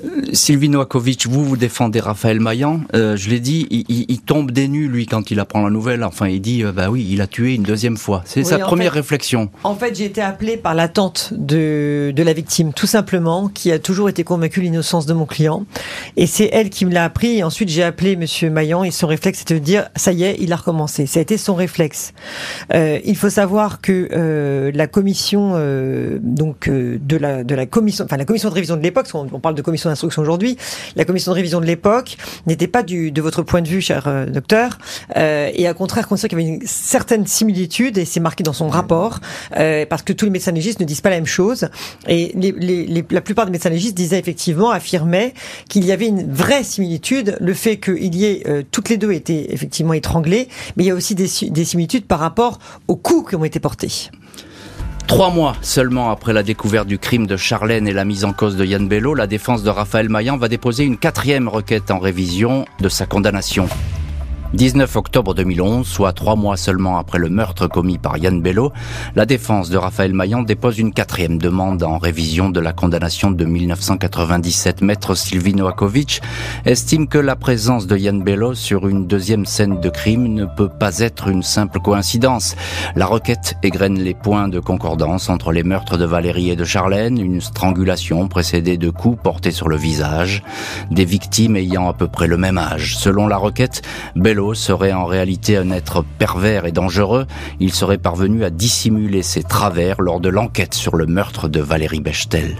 Speaker 3: Euh, Sylvie Noakovic, vous, vous défendez Raphaël Maillan. je l'ai dit, il, tombe des nues, lui, quand il apprend la nouvelle. Enfin, il dit, bah oui, il a tué une deuxième fois. C'est sa première réflexion.
Speaker 5: En fait, j'ai été appelée par la tante de, de la victime, tout simplement, qui a toujours été convaincue de l'innocence de mon client. Et c'est elle qui me l'a appris. Et ensuite, j'ai appelé Monsieur Maillan et son réflexe, c'était de dire, ça y est, il a recommencé. Ça a été son réflexe. Euh, il faut savoir que euh, la commission, euh, donc euh, de la de la commission, enfin la commission de révision de l'époque, on, parle de commission d'instruction aujourd'hui, la commission de révision de l'époque n'était pas du de votre point de vue, cher euh, docteur, et à contraire considère qu'il y avait une certaine similitude et c'est marqué dans son rapport euh, parce que tous les médecins légistes ne disent pas la même chose. Et la plupart des médecins légistes disaient effectivement, affirmaient qu'il y avait une vraie similitude, le fait qu'il y ait euh, toutes les deux étaient effectivement étranglées, mais il y a aussi des, des similitudes par rapport aux coups qui ont été portés.
Speaker 3: Trois mois seulement après la découverte du crime de Charlène et la mise en cause de Yann Bello, la défense de Raphaël Maillan va déposer une quatrième requête en révision de sa condamnation. 19 octobre 2011, soit trois mois seulement après le meurtre commis par Yann Bello, la défense de Raphaël Maillan dépose une quatrième demande en révision de la condamnation de 1997. Maître Sylvie Noakovic estime que la présence de Yann Bello sur une deuxième scène de crime ne peut pas être une simple coïncidence. La requête égrène les points de concordance entre les meurtres de Valérie et de Charlène, une strangulation précédée de coups portés sur le visage, des victimes ayant à peu près le même âge. Selon la requête, Bello serait en réalité un être pervers et dangereux. Il serait parvenu à dissimuler ses travers lors de l'enquête sur le meurtre de Valérie Bechtel.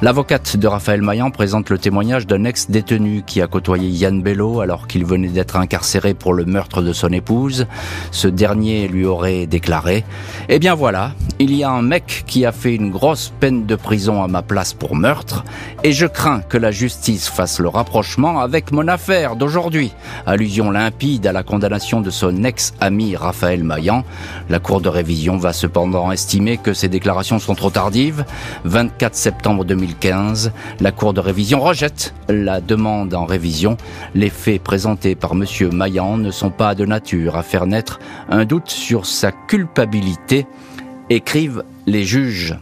Speaker 3: L'avocate de Raphaël Maillan présente le témoignage d'un ex-détenu qui a côtoyé Yann Bello alors qu'il venait d'être incarcéré pour le meurtre de son épouse. Ce dernier lui aurait déclaré Eh bien voilà, il y a un mec qui a fait une grosse peine de prison à ma place pour meurtre et je crains que la justice fasse le rapprochement avec mon affaire d'aujourd'hui. Allusion limpide à la condamnation de son ex-ami Raphaël Maillan. La Cour de révision va cependant estimer que ces déclarations sont trop tardives. 24 septembre 2000 2015, la Cour de révision rejette la demande en révision. Les faits présentés par M. Maillan ne sont pas de nature à faire naître un doute sur sa culpabilité, écrivent les juges.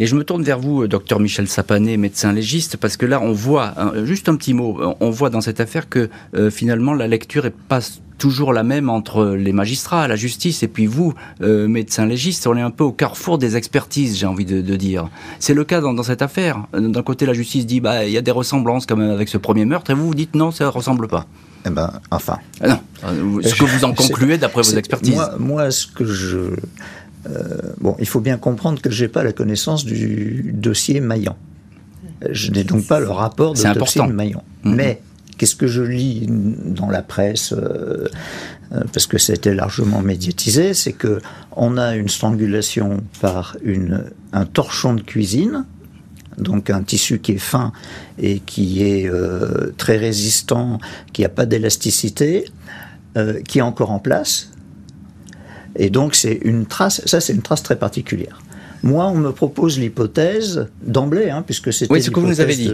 Speaker 3: Et je me tourne vers vous, docteur Michel Sapané, médecin légiste, parce que là, on voit, juste un petit mot, on voit dans cette affaire que euh, finalement la lecture est pas toujours la même entre les magistrats, la justice et puis vous, euh, médecin légiste. On est un peu au carrefour des expertises, j'ai envie de, dire. C'est le cas dans, cette affaire. D'un côté, la justice dit bah il y a des ressemblances quand même avec ce premier meurtre, et vous vous dites non, ça ne ressemble pas.
Speaker 6: Eh ben, enfin.
Speaker 3: Ah non. Euh, ce que vous en concluez d'après vos expertises.
Speaker 6: Moi, moi, ce que je bon, il faut bien comprendre que j'ai pas la connaissance du dossier Maillan. Je n'ai donc pas le rapport de dossier Maillan. Mm-hmm. Mais Qu'est-ce que je lis dans la presse euh, euh, parce que c'était largement médiatisé, c'est que on a une strangulation par une, un torchon de cuisine, donc un tissu qui est fin et qui est euh, très résistant, qui n'a pas d'élasticité, qui est encore en place. Et donc c'est une trace, ça c'est une trace très particulière. Moi, on me propose l'hypothèse d'emblée, hein, puisque c'était
Speaker 3: oui, ce que vous nous avez dit.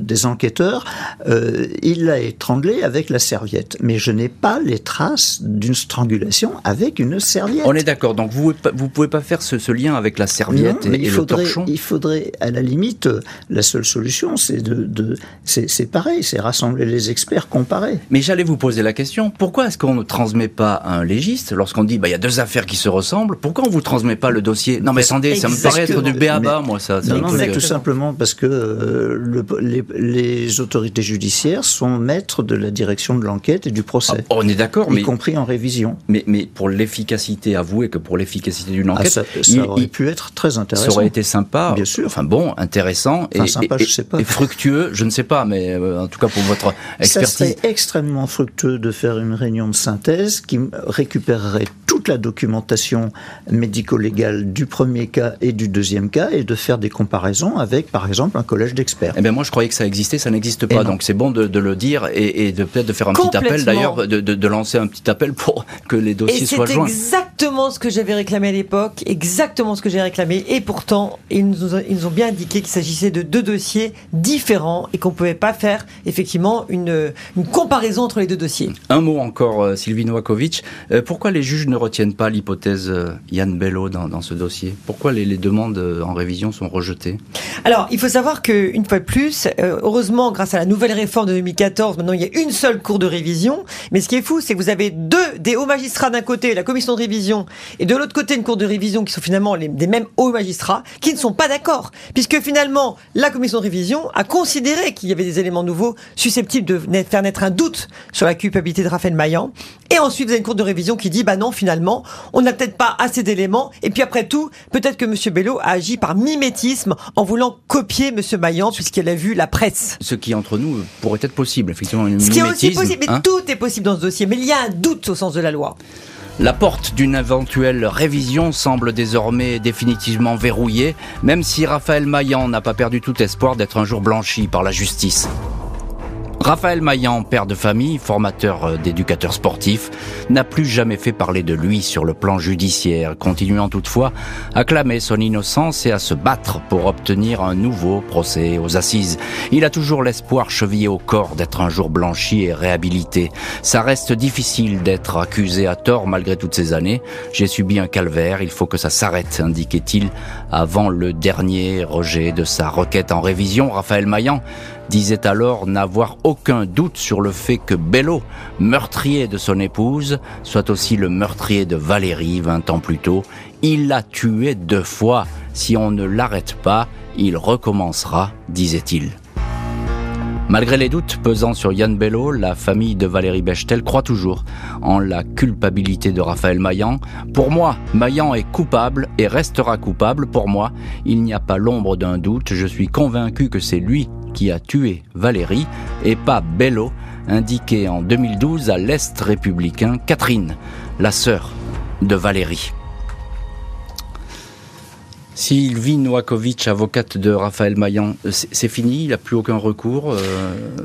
Speaker 6: des enquêteurs. Euh, il l'a étranglé avec la serviette, mais je n'ai pas les traces d'une strangulation avec une serviette.
Speaker 3: On est d'accord. Donc vous vous pouvez pas faire ce, lien avec la serviette et,
Speaker 6: il
Speaker 3: faudrait, le torchon?
Speaker 6: Il faudrait, à la limite, la seule solution, c'est de, de c'est pareil, c'est rassembler les experts, comparer.
Speaker 3: Mais j'allais vous poser la question. Pourquoi est-ce qu'on ne transmet pas à un légiste lorsqu'on dit bah il y a deux affaires qui se ressemblent Pourquoi on vous transmet pas le dossier? Non mais ça me paraît être du béaba, moi, ça.
Speaker 6: Non, non, mais tout simplement parce que euh, le, les, les, autorités judiciaires sont maîtres de la direction de l'enquête et du procès. Ah,
Speaker 3: on est d'accord, mais.
Speaker 6: Y compris en révision.
Speaker 3: Mais, mais pour l'efficacité, avouez que pour l'efficacité d'une ah, enquête.
Speaker 6: ça, ça aurait pu être très intéressant.
Speaker 3: Ça aurait été sympa.
Speaker 6: Bien sûr.
Speaker 3: Enfin bon, intéressant.
Speaker 6: et, sympa, je sais pas.
Speaker 3: Et fructueux, je ne sais pas, mais euh, en tout cas pour votre expertise.
Speaker 6: Ça serait extrêmement fructueux de faire une réunion de synthèse qui récupérerait toute la documentation médico-légale du premier cas et du deuxième cas et de faire des comparaisons avec, par exemple, un collège d'experts.
Speaker 3: Eh bien, moi, je croyais que ça existait, ça n'existe pas. Donc, c'est bon de, le dire et, de peut-être de faire un petit appel, d'ailleurs, de, lancer un petit appel pour que les dossiers soient joints.
Speaker 5: C'est exactement ce que j'avais réclamé à l'époque, exactement ce que j'ai réclamé. Et pourtant, ils nous ont, ils nous ont bien indiqué qu'il s'agissait de deux dossiers différents et qu'on ne pouvait pas faire, effectivement, une, une, comparaison entre les deux dossiers.
Speaker 3: Un mot encore, euh, Sylvie Novakovic. Euh, pourquoi les juges ne retiennent pas l'hypothèse euh, Yann Bello dans, dans ce dossier? Pourquoi les, les demandes euh, en révision sont rejetées?
Speaker 5: Alors, il faut savoir qu'une fois de plus, euh, heureusement, grâce à la nouvelle réforme de 2014, maintenant il y a une seule cour de révision. Mais ce qui est fou, c'est que vous avez deux des hauts magistrats d'un côté, la commission de révision, et de l'autre côté une cour de révision qui sont finalement les, des mêmes hauts magistrats, qui ne sont pas d'accord. Puisque finalement, la commission de révision a considéré qu'il y avait des éléments nouveaux susceptibles de faire naître un doute sur la culpabilité de Raphaël Maillan. Et ensuite, vous avez une cour de révision qui dit, bah non, finalement, on n'a peut-être pas assez d'éléments. Et puis après tout, peut-être que M. Bello a agi par mimétisme en voulant copier M. Maillan puisqu'elle a vu la presse.
Speaker 3: Ce qui, entre nous, pourrait être possible, effectivement.
Speaker 5: Ce qui est aussi possible, mais hein. tout est possible dans ce dossier. Mais il y a un doute au sens de la loi.
Speaker 3: La porte d'une éventuelle révision semble désormais définitivement verrouillée, même si Raphaël Maillan n'a pas perdu tout espoir d'être un jour blanchi par la justice. Raphaël Maillan, père de famille, formateur euh, d'éducateurs sportifs, n'a plus jamais fait parler de lui sur le plan judiciaire, continuant toutefois à clamer son innocence et à se battre pour obtenir un nouveau procès aux assises. Il a toujours l'espoir chevillé au corps d'être un jour blanchi et réhabilité. Ça reste difficile d'être accusé à tort malgré toutes ces années. J'ai subi un calvaire, il faut que ça s'arrête, indiquait-il avant le dernier rejet de sa requête en révision. Raphaël Maillan disait alors n'avoir aucun doute sur le fait que Bello, meurtrier de son épouse, soit aussi le meurtrier de Valérie vingt ans plus tôt. Il l'a tué deux fois. Si on ne l'arrête pas, il recommencera, disait-il. Malgré les doutes pesant sur Yann Bello, la famille de Valérie Bechtel croit toujours en la culpabilité de Raphaël Maillan. Pour moi, Maillan est coupable et restera coupable. Pour moi, il n'y a pas l'ombre d'un doute. Je suis convaincu que c'est lui qui a tué Valérie et pas Bello, indiqué en 2012 à l'Est républicain Catherine, la sœur de Valérie. Sylvie Noakovic, avocate de Raphaël Maillan, c'est fini, il n'a plus aucun recours. Euh,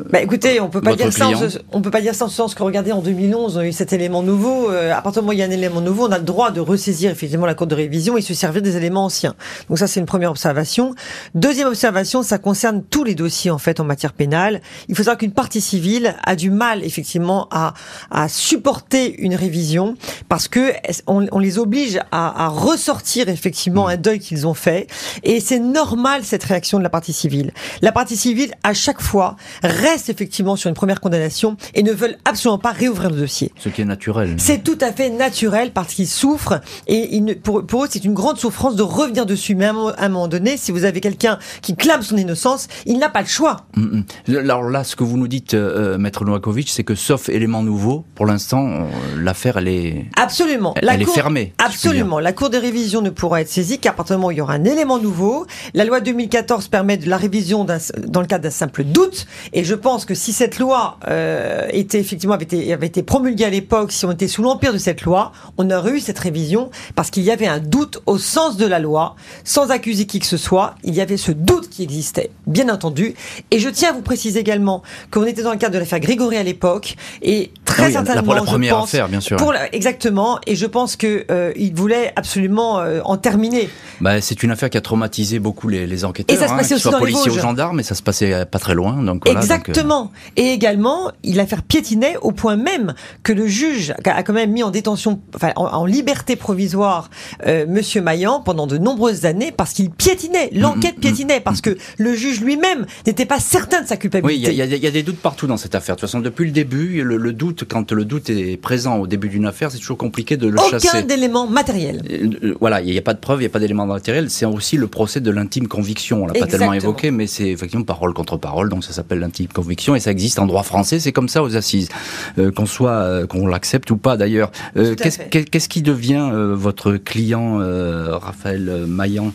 Speaker 5: bah écoutez, on peut pas dire ça. on peut pas dire ça en ce sens que regardez en 2011, on a eu cet élément nouveau. Euh, à partir du moment où il y a un élément nouveau, on a le droit de ressaisir effectivement la cour de révision et se servir des éléments anciens. Donc ça, c'est une première observation. Deuxième observation, ça concerne tous les dossiers en fait en matière pénale. Il faut savoir qu'une partie civile a du mal effectivement à, à supporter une révision parce que on, on les oblige à, à ressortir effectivement un deuil qu'ils ont fait. Et c'est normal cette réaction de la partie civile. La partie civile, à chaque fois, reste effectivement sur une première condamnation et ne veulent absolument pas réouvrir le dossier.
Speaker 3: Ce qui est naturel.
Speaker 5: C'est tout à fait naturel parce qu'ils souffrent et pour, pour, eux, c'est une grande souffrance de revenir dessus. Mais à un, moment donné, si vous avez quelqu'un qui clame son innocence, il n'a pas le choix. Mm,
Speaker 3: mm. Alors là, ce que vous nous dites, euh, Maître Novakovic, c'est que sauf élément nouveau, pour l'instant, euh, l'affaire, elle est...
Speaker 5: Absolument.
Speaker 3: Elle,
Speaker 5: la
Speaker 3: est fermée.
Speaker 5: Absolument. La Cour des révisions ne pourra être saisie qu'à partir du moment où il y aura un élément nouveau. La loi 2014 permet de la révision dans le cadre d'un simple doute. Et je pense que si cette loi euh, était effectivement avait été, avait été promulguée à l'époque, si on était sous l'empire de cette loi, on aurait eu cette révision parce qu'il y avait un doute au sens de la loi, sans accuser qui que ce soit. Il y avait ce doute qui existait, bien entendu. Et je tiens à vous préciser également qu'on était dans le cadre de l'affaire Grégory à l'époque et très ah certainement
Speaker 3: pour la première affaire, bien sûr.
Speaker 5: Pour exactement. Et je pense que euh, il voulait absolument euh, en terminer.
Speaker 3: Bah, c'est une affaire qui a traumatisé beaucoup les, les enquêteurs.
Speaker 5: Et ça se passait hein, aussi dans
Speaker 3: policiers ou gendarmes, mais ça se passait pas très loin. Donc voilà,
Speaker 5: Exactement. Donc, euh... Et également, fait piétiner au point même que le juge a quand même mis en détention, enfin en, en liberté provisoire, euh, Monsieur Maillan pendant de nombreuses années parce qu'il piétinait. L'enquête mm, mm, piétinait mm, parce que le juge lui-même n'était pas certain de sa culpabilité.
Speaker 3: Oui, il y, y, a des doutes partout dans cette affaire. De toute façon, depuis le début, le, le doute, quand le doute est présent au début d'une affaire, c'est toujours compliqué de le
Speaker 5: Aucun
Speaker 3: chasser.
Speaker 5: Aucun d'éléments matériels.
Speaker 3: Euh, voilà, il n'y a pas de preuves, il n'y a pas d'éléments C'est aussi le procès de l'intime conviction. On l'a pas tellement évoqué, mais c'est effectivement parole contre parole, donc ça s'appelle l'intime conviction et ça existe en droit français. C'est comme ça aux assises, euh, qu'on soit, euh, qu'on l'accepte ou pas d'ailleurs. Euh, Qu'est-ce qu qui devient votre client, Raphaël Maillan?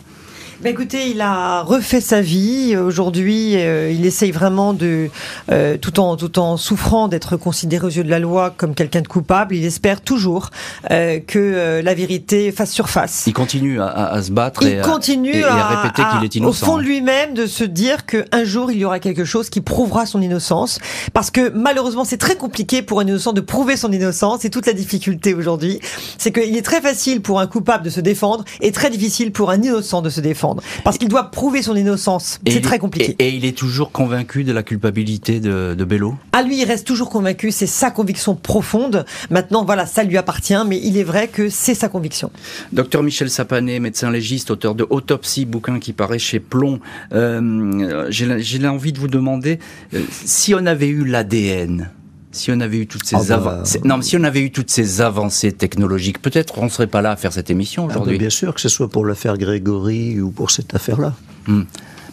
Speaker 5: Ben écoutez, il a refait sa vie. Aujourd'hui, euh, il essaye vraiment de, euh, tout en tout en souffrant d'être considéré aux yeux de la loi comme quelqu'un de coupable. Il espère toujours euh, que euh, la vérité fasse surface.
Speaker 3: Il continue à, à se battre
Speaker 5: il
Speaker 3: et,
Speaker 5: continue
Speaker 3: à, et, à répéter qu'il est innocent.
Speaker 5: Au fond de lui-même, de se dire qu'un jour il y aura quelque chose qui prouvera son innocence, parce que malheureusement c'est très compliqué pour un innocent de prouver son innocence. C'est toute la difficulté aujourd'hui. C'est qu'il est très facile pour un coupable de se défendre et très difficile pour un innocent de se défendre. Parce qu'il doit prouver son innocence. C'est très compliqué.
Speaker 3: Et, et, il est toujours convaincu de la culpabilité de, de Bello?
Speaker 5: À lui, il reste toujours convaincu. C'est sa conviction profonde. Maintenant, voilà, ça lui appartient, mais il est vrai que c'est sa conviction.
Speaker 3: Docteur Michel Sapanet, médecin légiste, auteur de Autopsie, bouquin qui paraît chez Plomb. Euh, J'ai envie de vous demander euh, si on avait eu l'ADN si on avait eu toutes ces oh bah, non, mais si on avait eu toutes ces avancées technologiques, peut-être on serait pas là à faire cette émission ah, aujourd'hui.
Speaker 6: Ah bien sûr, que ce soit pour l'affaire Grégory ou pour cette affaire-là.
Speaker 3: Hmm.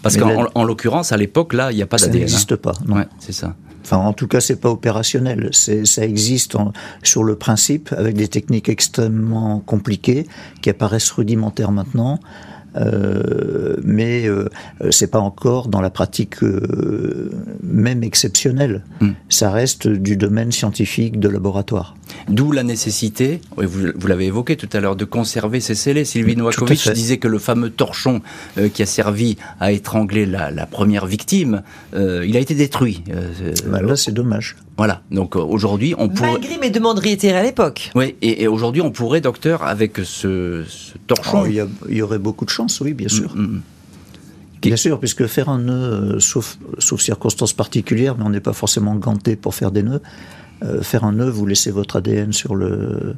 Speaker 3: Parce qu'en l'occurrence, à l'époque, là, il n'y a pas d'ADN.
Speaker 6: Ça n'existe
Speaker 3: hein.
Speaker 6: pas.
Speaker 3: Ouais, c'est ça.
Speaker 6: Enfin, en tout cas, c'est pas opérationnel. Ça existe en, sur le principe avec des techniques extrêmement compliquées qui apparaissent rudimentaires maintenant. Euh, mais euh, c'est pas encore dans la pratique euh, même exceptionnelle.
Speaker 3: Mm.
Speaker 6: Ça reste du domaine scientifique de laboratoire.
Speaker 3: D'où la nécessité, vous, vous l'avez évoqué tout à l'heure, de conserver ces scellés. Sylvie Novakovic disait que le fameux torchon euh, qui a servi à étrangler la, la première victime, il a été détruit.
Speaker 6: Bah, là, c'est dommage.
Speaker 3: Voilà. Donc euh, aujourd'hui, on pourrait.
Speaker 5: Malgré mes demandes réitérées à l'époque.
Speaker 3: Oui, et, et aujourd'hui, on pourrait, docteur, avec ce, ce torchon.
Speaker 6: Oh, il, y aurait beaucoup de chance, oui, bien sûr.
Speaker 3: Mm, mm.
Speaker 6: Bien sûr, puisque faire un nœud, euh, sauf, sauf circonstances particulières, mais on n'est pas forcément ganté pour faire des nœuds, euh, faire un nœud, vous laissez votre ADN sur le, euh,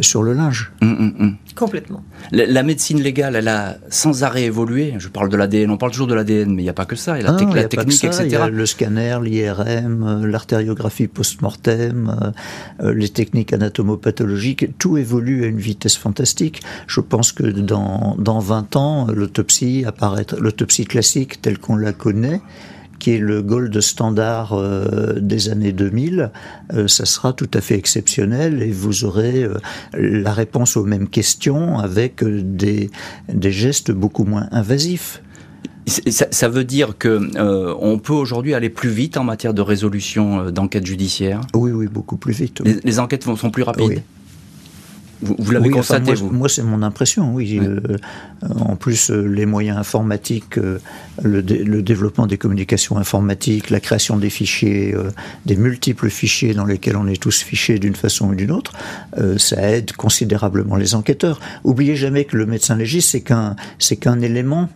Speaker 6: sur le linge.
Speaker 3: Mm, mm, mm.
Speaker 5: Complètement.
Speaker 3: La, la médecine légale, elle a sans arrêt évolué. Je parle de l'ADN, on parle toujours de l'ADN, mais il n'y a pas que ça. Il y a la,
Speaker 6: Ah
Speaker 3: la
Speaker 6: y a pas que
Speaker 3: technique,
Speaker 6: Il y
Speaker 3: etc.
Speaker 6: a le scanner, l'IRM, euh, l'artériographie post-mortem, euh, euh, les techniques anatomopathologiques, tout évolue à une vitesse fantastique. Je pense que dans, dans 20 ans, l'autopsie apparaîtra, l'autopsie classique telle qu'on la connaît, qui est le gold standard euh, des années 2000, euh, ça sera tout à fait exceptionnel et vous aurez euh, la réponse aux mêmes questions avec des, des gestes beaucoup moins invasifs.
Speaker 3: Ça, ça veut dire que euh, on peut aujourd'hui aller plus vite en matière de résolution euh, d'enquête judiciaire.
Speaker 6: Oui, oui, beaucoup plus vite. oui.
Speaker 3: Les, les enquêtes vont- sont plus rapides?
Speaker 6: Oui.
Speaker 3: Vous, vous l'avez
Speaker 6: Oui, enfin,
Speaker 3: constaté,
Speaker 6: moi,
Speaker 3: vous
Speaker 6: moi, c'est mon impression, oui. Euh, en plus, euh, les moyens informatiques, euh, le, dé- le développement des communications informatiques, la création des fichiers, des multiples fichiers dans lesquels on est tous fichés d'une façon ou d'une autre, ça aide considérablement les enquêteurs. Oubliez jamais que le médecin légiste, c'est qu'un, qu'un élément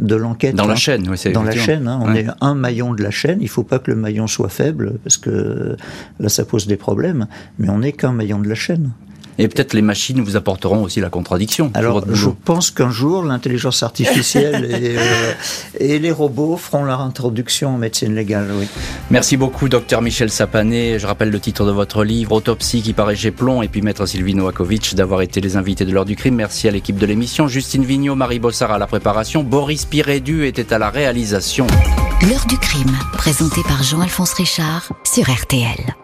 Speaker 6: de l'enquête.
Speaker 3: Dans la
Speaker 6: hein.
Speaker 3: chaîne, oui, c'est
Speaker 6: Dans la chaîne, hein, on
Speaker 3: Ouais.
Speaker 6: est un maillon de la chaîne. Il faut pas que le maillon soit faible parce que là, ça pose des problèmes. Mais on n'est qu'un maillon de la chaîne.
Speaker 3: Et peut-être les machines vous apporteront aussi la contradiction.
Speaker 6: Alors,
Speaker 3: votre
Speaker 6: je pense qu'un jour, l'intelligence artificielle et, euh, et les robots feront leur introduction en médecine légale, oui.
Speaker 3: Merci beaucoup, docteur Michel Sapané. Je rappelle le titre de votre livre, Autopsie qui paraît chez Plomb, et puis maître Sylvie Noakovic d'avoir été les invités de l'heure du crime. Merci à l'équipe de l'émission. Justine Vignot, Marie Bossard à la préparation. Boris Pirédu était à la réalisation.
Speaker 1: L'heure du crime, présenté par Jean-Alphonse Richard sur RTL.